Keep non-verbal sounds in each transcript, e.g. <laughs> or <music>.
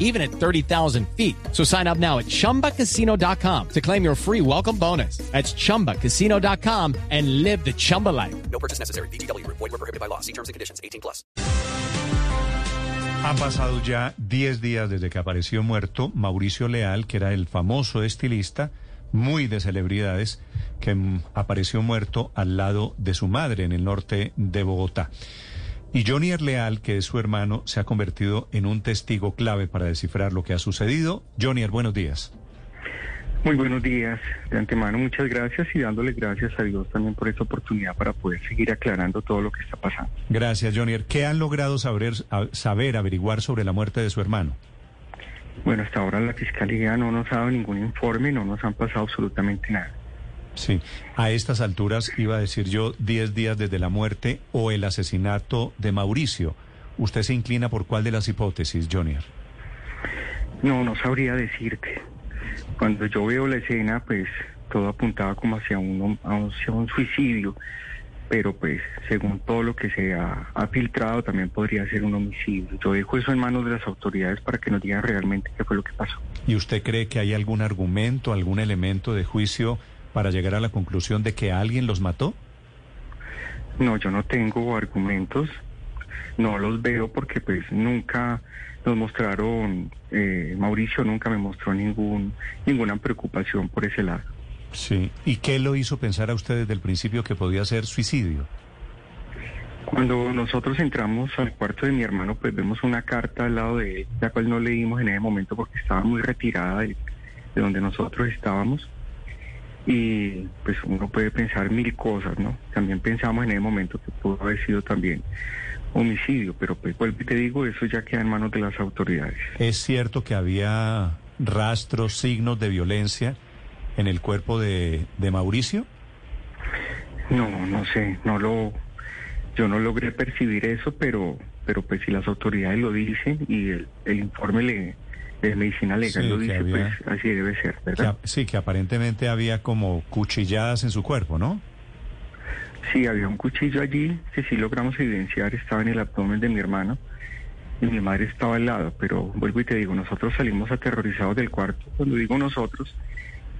even at 30,000 feet. So sign up now at chumbacasino.com to claim your free welcome bonus. That's chumbacasino.com and live the Chumba life. No purchase necessary. BGW. Void were prohibited by law. See terms and conditions. 18 plus. Han pasado ya 10 días desde que apareció muerto Mauricio Leal, que era el famoso estilista, muy de celebridades, que apareció muerto al lado de su madre en el norte de Bogotá. Y Johnny Leal, que es su hermano, se ha convertido en un testigo clave para descifrar lo que ha sucedido. Johnny, buenos días. Muy buenos días. De antemano, muchas gracias y dándole gracias a Dios también por esta oportunidad para poder seguir aclarando todo lo que está pasando. Gracias, Johnny. ¿Qué han logrado saber, saber, averiguar sobre la muerte de su hermano? Bueno, hasta ahora la Fiscalía no nos ha dado ningún informe, no nos han pasado absolutamente nada. Sí, a estas alturas iba a decir yo 10 días desde la muerte o el asesinato de Mauricio. ¿Usted se inclina por cuál de las hipótesis, Johnny? No, no sabría decirte. Cuando yo veo la escena, pues todo apuntaba como hacia un, hacia un suicidio, pero pues según todo lo que se ha, ha filtrado también podría ser un homicidio. Yo dejo eso en manos de las autoridades para que nos digan realmente qué fue lo que pasó. ¿Y usted cree que hay algún argumento, algún elemento de juicio para llegar a la conclusión de que alguien los mató? No, yo no tengo argumentos, no los veo porque pues nunca nos mostraron, eh, Mauricio nunca me mostró ningún ninguna preocupación por ese lado. Sí. ¿Y qué lo hizo pensar a usted desde el principio que podía ser suicidio? Cuando nosotros entramos al cuarto de mi hermano, pues vemos una carta al lado de él, la cual no leímos en ese momento porque estaba muy retirada de, de donde nosotros estábamos. Y pues uno puede pensar mil cosas, ¿no? También pensamos en ese momento que pudo haber sido también homicidio, pero pues vuelvo y te digo, eso ya queda en manos de las autoridades. ¿Es cierto que había rastros, signos de violencia en el cuerpo de, de Mauricio? No, no sé, no lo, yo no logré percibir eso, pero, pero pues si las autoridades lo dicen y el, el informe le, de medicina legal Sí, lo dice, había- pues así debe ser, ¿verdad? sí, que aparentemente había como cuchilladas en su cuerpo, ¿no? Sí, había un cuchillo allí que sí logramos evidenciar, estaba en el abdomen de mi hermano y mi madre estaba al lado, pero vuelvo y te digo, nosotros salimos aterrorizados del cuarto. Cuando digo nosotros,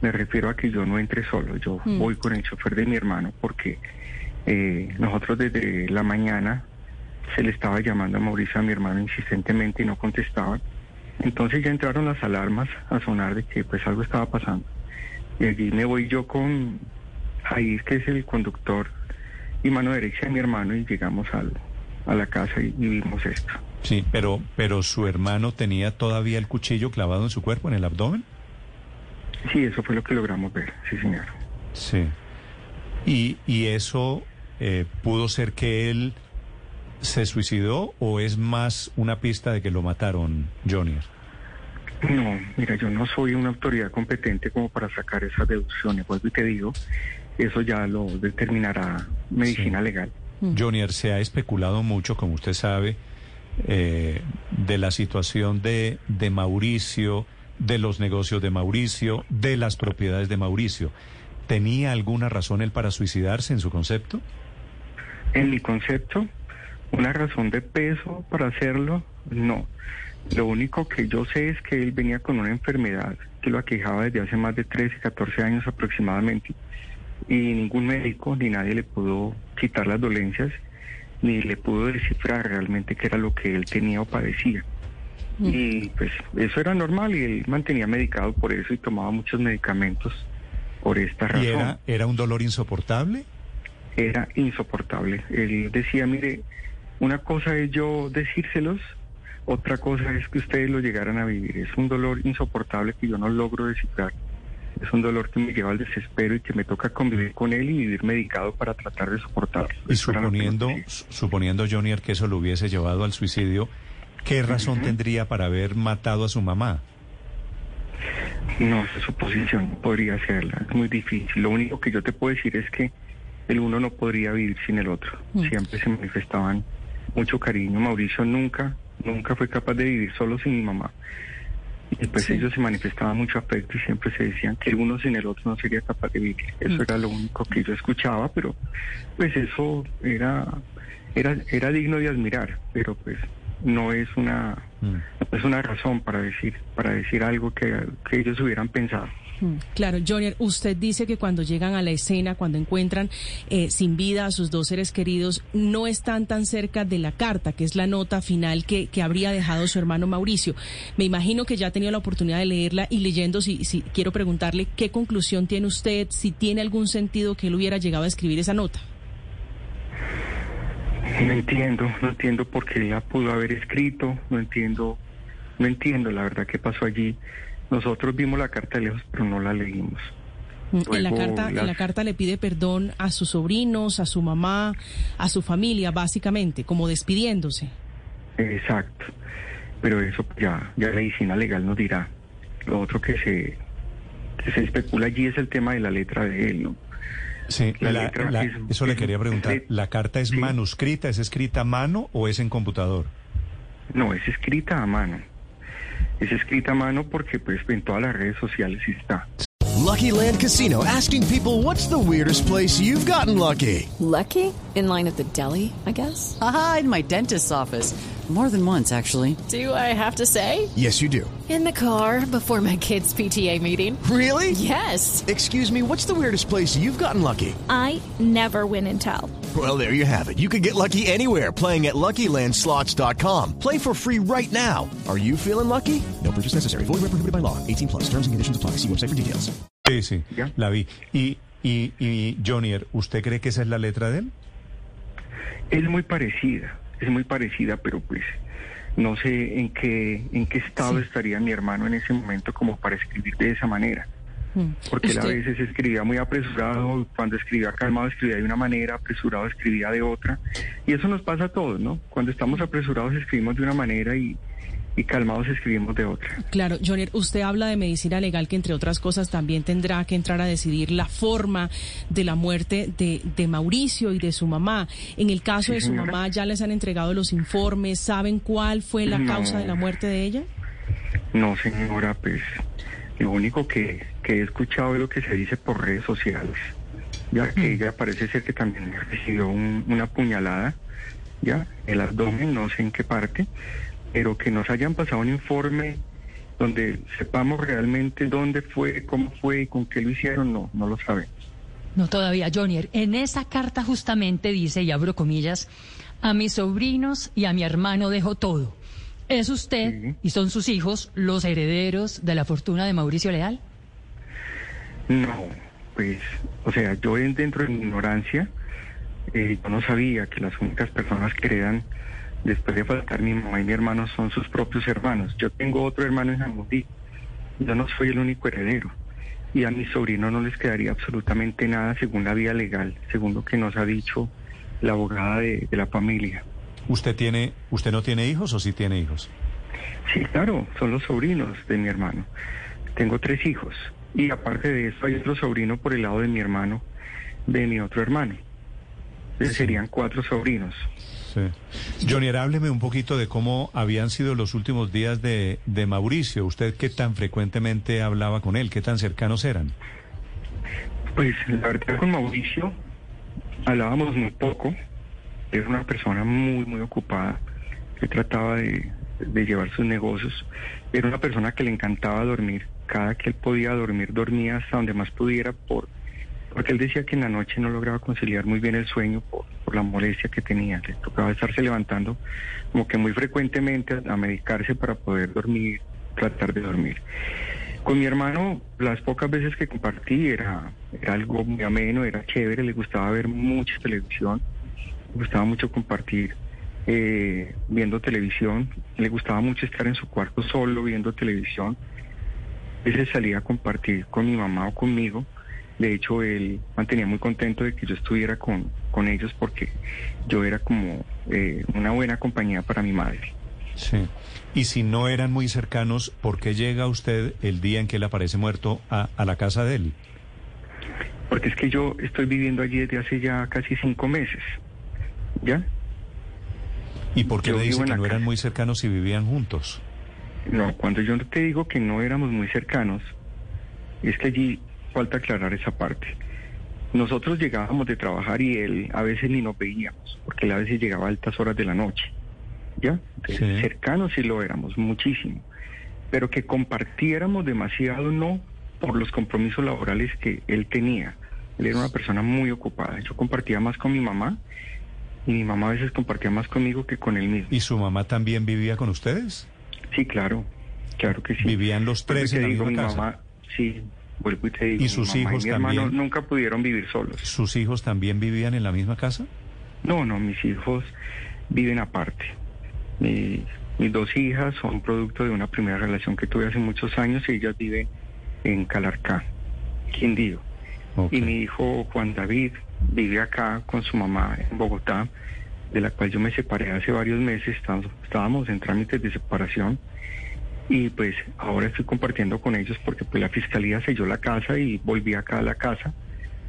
me refiero a que yo no entré solo, yo voy con el chofer de mi hermano porque eh, nosotros desde la mañana se le estaba llamando a Mauricio a mi hermano insistentemente y no contestaban. Entonces ya entraron las alarmas a sonar de que pues algo estaba pasando. Y allí me voy yo con Jair, que es el conductor y mano derecha de mi hermano, y llegamos al, a la casa y, y vimos esto. Sí, pero, pero su hermano tenía todavía el cuchillo clavado en su cuerpo, en el abdomen. Sí, eso fue lo que logramos ver, sí señor. Sí. Y, y eso eh, pudo ser que él se suicidó o es más una pista de que lo mataron, Johnny. No, mira, yo no soy una autoridad competente como para sacar esas deducciones, vuelvo y te digo, eso ya lo determinará medicina Sí. legal. Johnny, se ha especulado mucho, como usted sabe, eh, de la situación de, de Mauricio, de los negocios de Mauricio, de las propiedades de Mauricio. ¿Tenía alguna razón él para suicidarse en su concepto? En mi concepto, una razón de peso para hacerlo, no. Lo único que yo sé es que él venía con una enfermedad que lo aquejaba desde hace más de 13, 14 años aproximadamente. Y ningún médico ni nadie le pudo quitar las dolencias, ni le pudo descifrar realmente qué era lo que él tenía o padecía. Y pues eso era normal y él mantenía medicado por eso y tomaba muchos medicamentos por esta razón ¿Y era, era un dolor insoportable? era insoportable. Él decía, mire, una cosa es yo decírselos, otra cosa es que ustedes lo llegaran a vivir. Es un dolor insoportable que yo no logro descifrar. Es un dolor que me lleva al desespero y que me toca convivir con él y vivir medicado para tratar de soportarlo. Y suponiendo, suponiendo Johnny que eso lo hubiese llevado al suicidio, ¿qué razón tendría para haber matado a su mamá? No, esa suposición podría serla, es muy difícil. Lo único que yo te puedo decir es que el uno no podría vivir sin el otro. Siempre se manifestaban mucho cariño. Mauricio nunca, nunca fue capaz de vivir solo sin mi mamá. Y pues Sí. ellos se manifestaban mucho afecto y siempre se decían que el uno sin el otro no sería capaz de vivir. Eso Mm. era lo único que yo escuchaba, pero pues eso era, era, era digno de admirar, pero pues no es una, Mm. no es una razón para decir, para decir algo que, que ellos hubieran pensado. Mm, Claro, Jonier, usted dice que cuando llegan a la escena, cuando encuentran eh, sin vida a sus dos seres queridos, no están tan cerca de la carta, que es la nota final que, que habría dejado su hermano Mauricio. Me imagino que ya ha tenido la oportunidad de leerla y leyendo, si, si quiero preguntarle qué conclusión tiene usted, si tiene algún sentido que él hubiera llegado a escribir esa nota. No entiendo, no entiendo por qué la pudo haber escrito, no entiendo, no entiendo la verdad qué pasó allí. Nosotros vimos la carta de lejos, pero no la leímos. Mm, En la carta, en la carta le pide perdón a sus sobrinos, a su mamá, a su familia, básicamente, como despidiéndose. Exacto. Pero eso ya, ya la medicina legal nos dirá. Lo otro que se, que se especula allí es el tema de la letra de él, ¿no? Sí, La la- letra la- es- eso le quería preguntar. es- ¿La carta es sí. manuscrita, es escrita a mano o es en computador? No, es escrita a mano. Es escrita a mano porque pues en todas las redes sociales está. Lucky Land Casino asking people what's the weirdest place you've gotten lucky? Lucky? In line at the deli, I guess? Aha, in my dentist's office. More than once, actually. Do I have to say? Yes, you do. In the car before my kids' PTA meeting. Really? Yes. Excuse me, what's the weirdest place you've gotten lucky? I never win and tell. Well, there you have it. You can get lucky anywhere playing at LuckyLandSlots.com. Play for free right now. Are you feeling lucky? No purchase necessary. Void where prohibited by law. 18 plus. Terms and conditions apply. See website for details. Sí, sí, Ya. la vi. Y, y, y Jonier, ¿usted cree que esa es la letra de él? Es muy parecida, es muy parecida, pero pues no sé en qué, en qué estado estaría mi hermano en ese momento como para escribir de esa manera. Mm. Porque él a veces escribía muy apresurado, cuando escribía calmado escribía de una manera, apresurado escribía de otra. Y eso nos pasa a todos, ¿no? Cuando estamos apresurados escribimos de una manera y, y calmados escribimos de otra. Claro, Jonier, usted habla de medicina legal que entre otras cosas también tendrá que entrar a decidir la forma de la muerte de, de Mauricio y de su mamá. En el caso Sí, de su señora. mamá, ¿ya les han entregado los informes? ¿Saben cuál fue la No. causa de la muerte de ella? No, señora, pues lo único que, que he escuchado es lo que se dice por redes sociales, ya que ella parece ser que también recibió un- una puñalada, ya, el abdomen, no sé en qué parte, pero que nos hayan pasado un informe donde sepamos realmente dónde fue, cómo fue y con qué lo hicieron, no, no lo sabemos. No todavía, Jonier. En esa carta justamente dice, y abro comillas, a mis sobrinos y a mi hermano dejo todo. ¿Es usted Sí. y son sus hijos los herederos de la fortuna de Mauricio Leal? No, pues, o sea, yo en- dentro de mi ignorancia, eh, yo no sabía que las únicas personas que heredan después de faltar mi mamá y mi hermano son sus propios hermanos. Yo tengo otro hermano en Jamundí, yo no soy el único heredero. Y a mis sobrinos no les quedaría absolutamente nada según la vía legal, según lo que nos ha dicho la abogada de, de la familia. ¿Usted tiene, usted no tiene hijos o sí tiene hijos? Sí, claro, son los sobrinos de mi hermano. Tengo tres hijos. Y aparte de eso hay otro sobrino por el lado de mi hermano, de mi otro hermano. Entonces serían cuatro sobrinos. Sí. Jonier, hábleme un poquito de cómo habían sido los últimos días de, de Mauricio. ¿Usted qué tan frecuentemente hablaba con él? ¿Qué tan cercanos eran? Pues la verdad con Mauricio hablábamos muy poco. Era una persona muy, muy ocupada que trataba de, de llevar sus negocios. Era una persona que le encantaba dormir. Cada que él podía dormir, dormía hasta donde más pudiera por, porque él decía que en la noche no lograba conciliar muy bien el sueño por, la molestia que tenía. Le tocaba estarse levantando como que muy frecuentemente a, medicarse para poder dormir, tratar de dormir. Con mi hermano, las pocas veces que compartí era, era algo muy ameno, era chévere, le gustaba ver mucha televisión, le gustaba mucho compartir eh, viendo televisión, le gustaba mucho estar en su cuarto solo viendo televisión. A veces salía a compartir con mi mamá o conmigo. De hecho, él mantenía muy contento de que yo estuviera con, con ellos porque yo era como eh, una buena compañía para mi madre. Sí. Y si no eran muy cercanos, ¿por qué llega usted el día en que él aparece muerto a, a la casa de él? Porque es que yo estoy viviendo allí desde hace ya casi cinco meses. ¿Ya? ¿Y por qué Yo le dice que no eran muy cercanos y vivían juntos? No, cuando yo te digo que no éramos muy cercanos, es que allí falta aclarar esa parte. Nosotros llegábamos de trabajar y él a veces ni nos veíamos, porque él a veces llegaba a altas horas de la noche. ¿Ya? Entonces, Sí. cercanos sí lo éramos, muchísimo. Pero que compartiéramos demasiado, no, por los compromisos laborales que él tenía. Él era una persona muy ocupada. Yo compartía más con mi mamá y mi mamá a veces compartía más conmigo que con él mismo. ¿Y su mamá también vivía con ustedes? Sí, claro, claro que sí. ¿Vivían los tres en la digo, misma mi casa? mamá, sí, y te digo. ¿Y mi sus mamá hijos y mi hermano también? nunca pudieron vivir solos. ¿Sus hijos también vivían en la misma casa? No, no, mis hijos viven aparte. Mi- mis dos hijas son producto de una primera relación que tuve hace muchos años y ellas viven en Calarcá, Quindío. Ok. Y mi hijo Juan David vive acá con su mamá en Bogotá, de la cual yo me separé hace varios meses, estábamos, estábamos en trámites de separación y pues ahora estoy compartiendo con ellos porque pues la fiscalía selló la casa y volví acá a la casa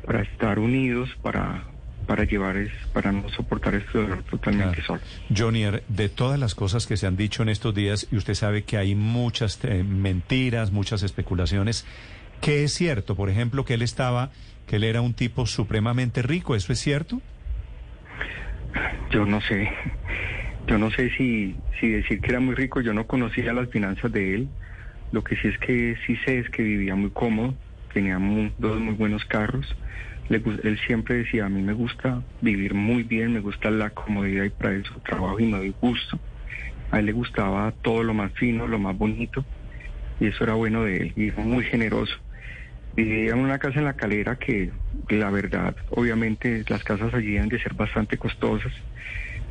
para estar unidos, para, para llevar, es, para no soportar este dolor totalmente Claro. solo. Jonier, de todas las cosas que se han dicho en estos días, y usted sabe que hay muchas eh, mentiras, muchas especulaciones, ¿qué es cierto? Por ejemplo, que él estaba, que él era un tipo supremamente rico, ¿eso es cierto? Yo no sé, yo no sé si, si decir que era muy rico, yo no conocía las finanzas de él. Lo que sí es que sí sé es que vivía muy cómodo, tenía dos muy buenos carros. Le él siempre decía, a mí me gusta vivir muy bien, me gusta la comodidad y para eso trabajo y me doy gusto. A él le gustaba todo lo más fino, lo más bonito, y eso era bueno de él, y fue muy generoso. Vivía en una casa en la calera que la verdad, obviamente las casas allí deben de ser bastante costosas,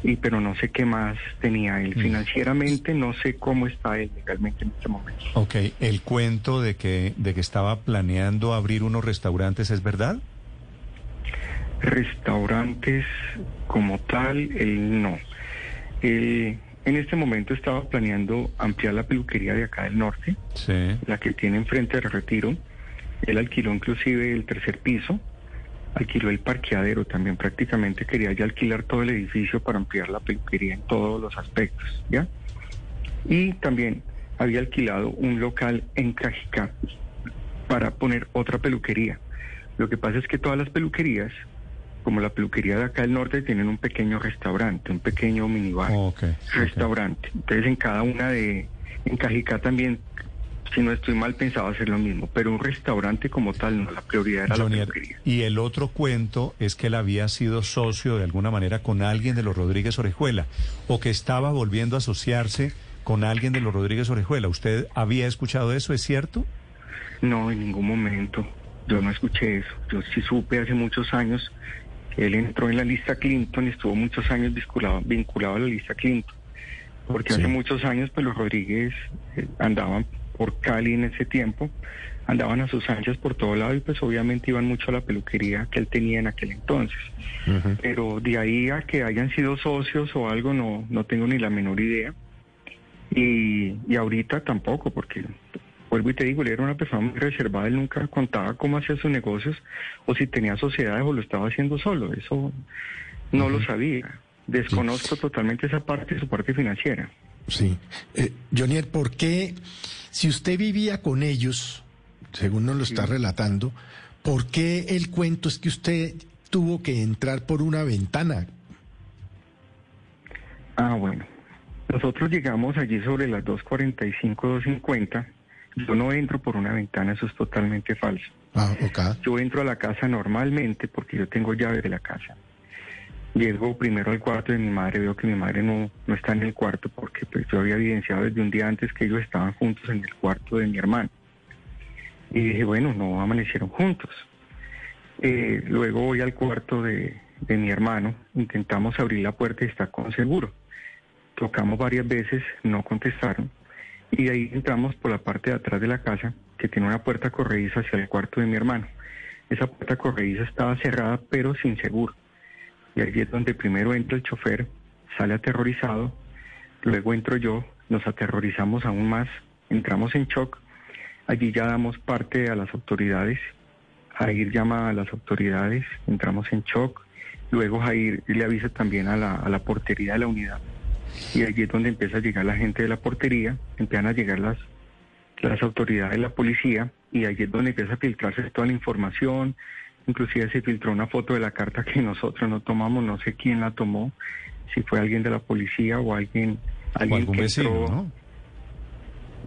y pero no sé qué más tenía él. Financieramente no sé cómo está él legalmente en este momento. Ok, el cuento de que, de que estaba planeando abrir unos restaurantes, ¿es verdad? Restaurantes como tal, él no. Él en este momento estaba planeando ampliar la peluquería de acá del norte, Sí. la que tiene enfrente del retiro. Él alquiló inclusive el tercer piso, alquiló el parqueadero también, prácticamente quería ya alquilar todo el edificio para ampliar la peluquería en todos los aspectos, ¿ya? Y también había alquilado un local en Cajicá para poner otra peluquería. Lo que pasa es que todas las peluquerías, como la peluquería de acá del norte, tienen un pequeño restaurante, un pequeño minibar restaurante. Entonces en cada una de, en Cajicá también, si no estoy mal, pensaba hacer lo mismo, pero un restaurante como tal, no, la prioridad era la peluquería. y el otro cuento es que él había sido socio de alguna manera con alguien de los Rodríguez Orejuela o que estaba volviendo a asociarse con alguien de los Rodríguez Orejuela. ¿Usted había escuchado eso? ¿Es cierto? No, en ningún momento. Yo no escuché eso. Yo sí supe hace muchos años que él entró en la lista Clinton y estuvo muchos años vinculado, vinculado a la lista Clinton. Porque Sí. hace muchos años, pues los Rodríguez eh, andaban por Cali en ese tiempo, andaban a sus anchas por todo lado y pues obviamente iban mucho a la peluquería que él tenía en aquel entonces. Pero de ahí a que hayan sido socios o algo, no, no tengo ni la menor idea. Y, y ahorita tampoco, porque vuelvo y te digo, él era una persona muy reservada, él nunca contaba cómo hacía sus negocios o si tenía sociedades o lo estaba haciendo solo, eso no lo sabía. Desconozco totalmente esa parte, su parte financiera. Sí. Eh, Jonier, ¿por qué, si usted vivía con ellos, según nos lo está relatando, ¿por qué el cuento es que usted tuvo que entrar por una ventana? Ah, bueno. Nosotros llegamos allí sobre las 2.45, 2.50. Yo no entro por una ventana, eso es totalmente falso. Ah. Yo entro a la casa normalmente porque yo tengo llave de la casa. Llego primero al cuarto de mi madre, veo que mi madre no, no está en el cuarto porque pues yo había evidenciado desde un día antes que ellos estaban juntos en el cuarto de mi hermano. Y dije, bueno, no amanecieron juntos. Eh, luego voy al cuarto de, de mi hermano, intentamos abrir la puerta y está con seguro. Tocamos varias veces, no contestaron. Y ahí entramos por la parte de atrás de la casa, que tiene una puerta corrediza hacia el cuarto de mi hermano. Esa puerta corrediza estaba cerrada, pero sin seguro. Y allí es donde primero entra el chofer, sale aterrorizado, luego entro yo, nos aterrorizamos aún más, entramos en shock. Allí ya damos parte a las autoridades. Jair llama a las autoridades, entramos en shock. Luego Jair le avisa también a la, a la portería de la unidad Y allí es donde empieza a llegar la gente de la portería, empiezan a llegar las, las autoridades de la policía y allí es donde empieza a filtrarse toda la información. Inclusive se filtró una foto de la carta que nosotros no tomamos, no sé quién la tomó, si fue alguien de la policía o alguien, alguien algún que vecino, entró- ¿no?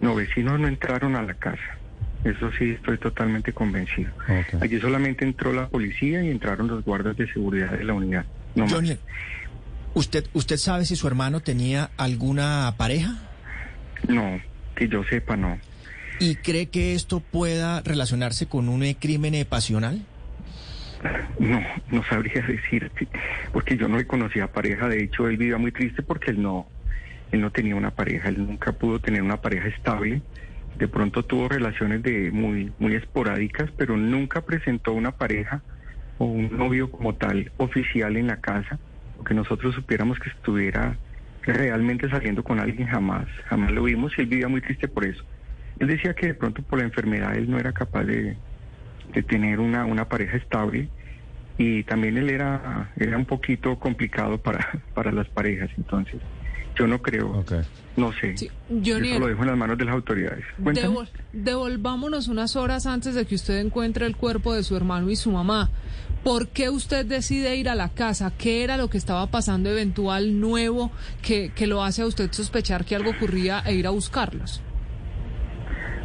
No, vecinos no entraron a la casa. Eso sí, estoy totalmente convencido. Allí solamente entró la policía y entraron los guardas de seguridad de la unidad. No más. ¿usted, ¿usted sabe si su hermano tenía alguna pareja? No, que yo sepa, no. ¿Y cree que esto pueda relacionarse con un crimen pasional? No, no sabría <laughs> decirte, porque yo no le conocía pareja. De hecho, él vivía muy triste porque él no, él no tenía una pareja. Él nunca pudo tener una pareja estable. De pronto tuvo relaciones de muy, muy esporádicas, pero nunca presentó una pareja o un novio como tal oficial en la casa, o que nosotros supiéramos que estuviera realmente saliendo con alguien jamás, jamás lo vimos y él vivía muy triste por eso. Él decía que de pronto por la enfermedad él no era capaz de, de tener una, una pareja estable y también él era, era un poquito complicado para, para las parejas, entonces yo no creo, no sé, Johnny, eso lo dejo en las manos de las autoridades. Devol- devolvámonos unas horas antes de que usted encuentre el cuerpo de su hermano y su mamá. ¿Por qué usted decide ir a la casa? ¿Qué era lo que estaba pasando eventual nuevo que, que lo hace a usted sospechar que algo ocurría e ir a buscarlos?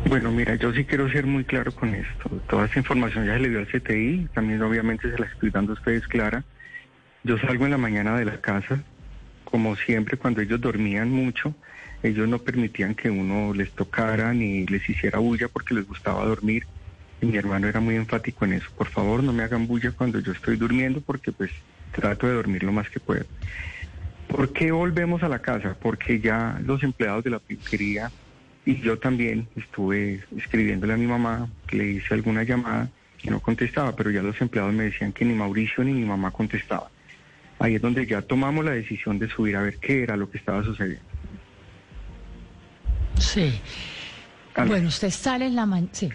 Bueno, mira, yo sí quiero ser muy claro con esto. Toda esa información ya se le dio al CTI, también obviamente se la estoy dando a ustedes clara. Yo salgo en la mañana de la casa, como siempre, cuando ellos dormían mucho, ellos no permitían que uno les tocara ni les hiciera bulla porque les gustaba dormir. Y mi hermano era muy enfático en eso. Por favor, no me hagan bulla cuando yo estoy durmiendo porque pues trato de dormir lo más que puedo. ¿Por qué volvemos a la casa? Porque ya los empleados de la peluquería y yo también estuve escribiéndole a mi mamá, que le hice alguna llamada y no contestaba, pero ya los empleados me decían que ni Mauricio ni mi mamá contestaban. Ahí es donde ya tomamos la decisión de subir a ver qué era lo que estaba sucediendo. Sí. Bueno, usted sale en la mañana. Sí.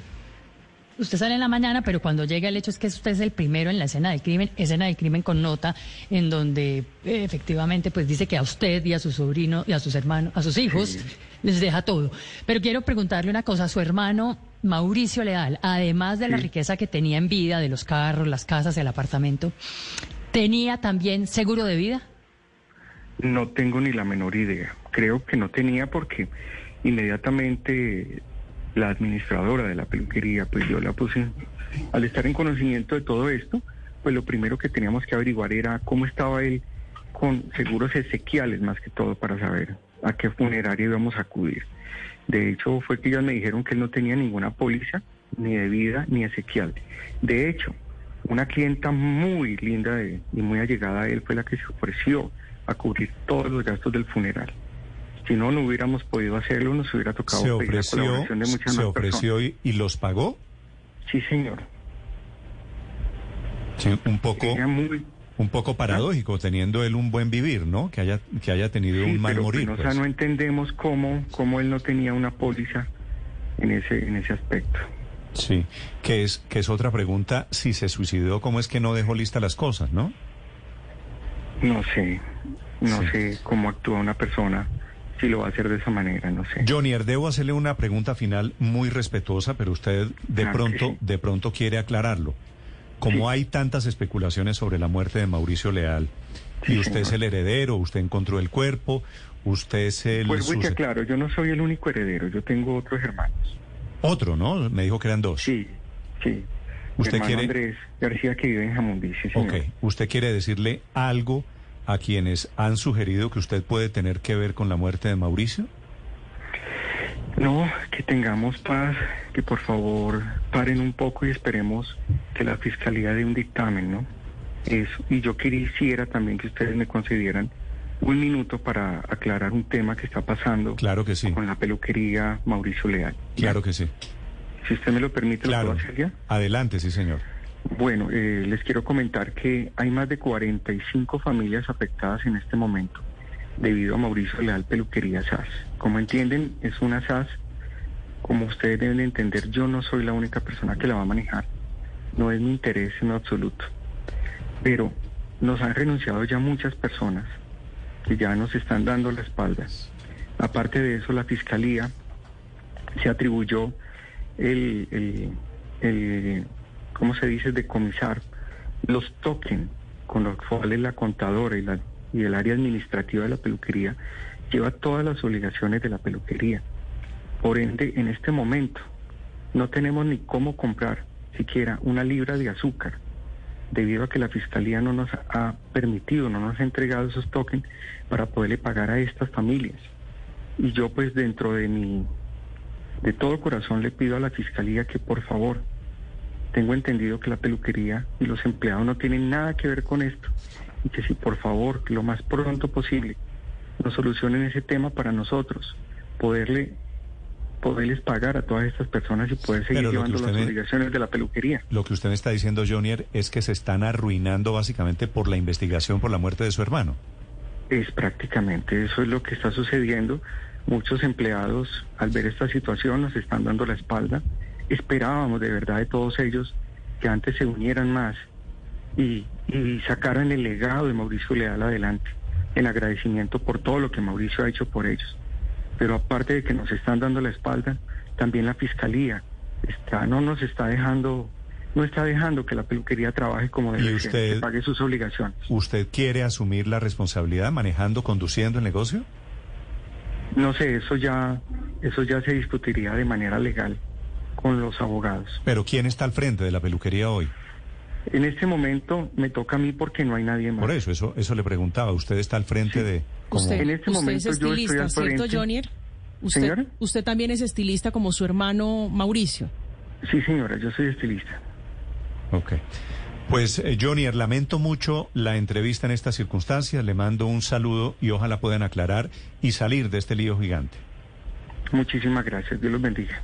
Usted sale en la mañana, pero cuando llega el hecho es que usted es el primero en la escena del crimen, escena del crimen con nota, en donde eh, efectivamente pues dice que a usted y a su sobrino y a sus hermanos, a sus hijos, les deja todo. Pero quiero preguntarle una cosa, su hermano Mauricio Leal, además de la riqueza que tenía en vida, de los carros, las casas, el apartamento, ¿tenía también seguro de vida? No tengo ni la menor idea. Creo que no tenía porque inmediatamente la administradora de la peluquería, pues yo la puse, al estar en conocimiento de todo esto, pues lo primero que teníamos que averiguar era cómo estaba él con seguros ezequiales más que todo para saber a qué funeraria íbamos a acudir. De hecho, fue que ellas me dijeron que él no tenía ninguna póliza, ni de vida, ni ezequial. De hecho, una clienta muy linda de- y muy allegada a él fue la que se ofreció a cubrir todos los gastos del funeral. Si no, no hubiéramos podido hacerlo, nos hubiera tocado Se pedir la ofreció, colaboración de muchas se ofreció y, y los pagó. Sí, señor. Sí, un poco, Ella muy- un poco paradójico, teniendo él un buen vivir, ¿no? Que haya, que haya tenido Sí, un mal pero, morir. pues, o pues. sea, no entendemos cómo, cómo él no tenía una póliza en ese, en ese aspecto. Sí, que es, que es otra pregunta, si se suicidó, ¿cómo es que no dejó listas las cosas, no? No sé, no Sí. sé cómo actúa una persona si lo va a hacer de esa manera, no sé. Johnny, debo hacerle una pregunta final muy respetuosa, pero usted de pronto, sí. de pronto quiere aclararlo. Como hay tantas especulaciones sobre la muerte de Mauricio Leal, y usted es el heredero, usted encontró el cuerpo, usted es el Vuelvo y te suce- aclaro, yo no soy el único heredero, yo tengo otros hermanos. otro, ¿no? Me dijo que eran dos. Sí, sí. ¿Usted quiere- Andrés García que vive en Jamundí, sí, señor. Ok, ¿usted quiere decirle algo a quienes han sugerido que usted puede tener que ver con la muerte de Mauricio? No, que tengamos paz, que por favor paren un poco y esperemos que la fiscalía dé un dictamen, ¿no? Eso. Y yo quisiera también que ustedes me concedieran un minuto para aclarar un tema que está pasando Claro que sí. con la peluquería Mauricio Leal. Claro que sí. Si usted me lo permite, Claro. ¿lo puedo hacer ya? Adelante, sí, señor. Bueno, eh, les quiero comentar que hay más de 45 familias afectadas en este momento debido a Mauricio Leal Peluquería SAS. Como entienden, es una SAS, como ustedes deben de entender, yo no soy la única persona que la va a manejar, no es mi interés en absoluto, pero nos han renunciado ya muchas personas que ya nos están dando la espalda. Aparte de eso, la Fiscalía se atribuyó el, el, el ¿cómo se dice?, decomisar los tokens con los cuales la contadora y, la, y el área administrativa de la peluquería lleva todas las obligaciones de la peluquería. Por ende, en este momento no tenemos ni cómo comprar siquiera una libra de azúcar debido a que la Fiscalía no nos ha permitido, no nos ha entregado esos tokens para poderle pagar a estas familias. Y yo pues dentro de mi, de todo corazón le pido a la Fiscalía que por favor, tengo entendido que la peluquería y los empleados no tienen nada que ver con esto y que si por favor, lo más pronto posible, nos solucionen ese tema para nosotros, poderle poderles pagar a todas estas personas y poder seguir llevando las obligaciones de la peluquería. Lo que usted me está diciendo, Jonier, es que se están arruinando básicamente por la investigación por la muerte de su hermano. Es prácticamente, eso es lo que está sucediendo. Muchos empleados al ver esta situación nos están dando la espalda. Esperábamos de verdad de todos ellos que antes se unieran más y, y sacaran el legado de Mauricio Leal adelante, en agradecimiento por todo lo que Mauricio ha hecho por ellos pero aparte de que nos están dando la espalda, también la fiscalía está, no nos está dejando, no está dejando que la peluquería trabaje como debe ser, que pague sus obligaciones. ¿Usted quiere asumir la responsabilidad manejando, conduciendo el negocio? No sé, eso ya, eso ya se discutiría de manera legal con los abogados. Pero ¿quién está al frente de la peluquería hoy? En este momento me toca a mí porque no hay nadie más. Por eso, eso, eso le preguntaba. Usted está al frente de. Usted, en este momento es estilista, yo estoy al ¿cierto, Jonier? Usted, ¿Señora? usted también es estilista como su hermano Mauricio. Sí, señora, yo soy estilista. Ok. Pues, eh, Jonier, lamento mucho la entrevista en estas circunstancias. Le mando un saludo y ojalá puedan aclarar y salir de este lío gigante. Muchísimas gracias. Dios los bendiga.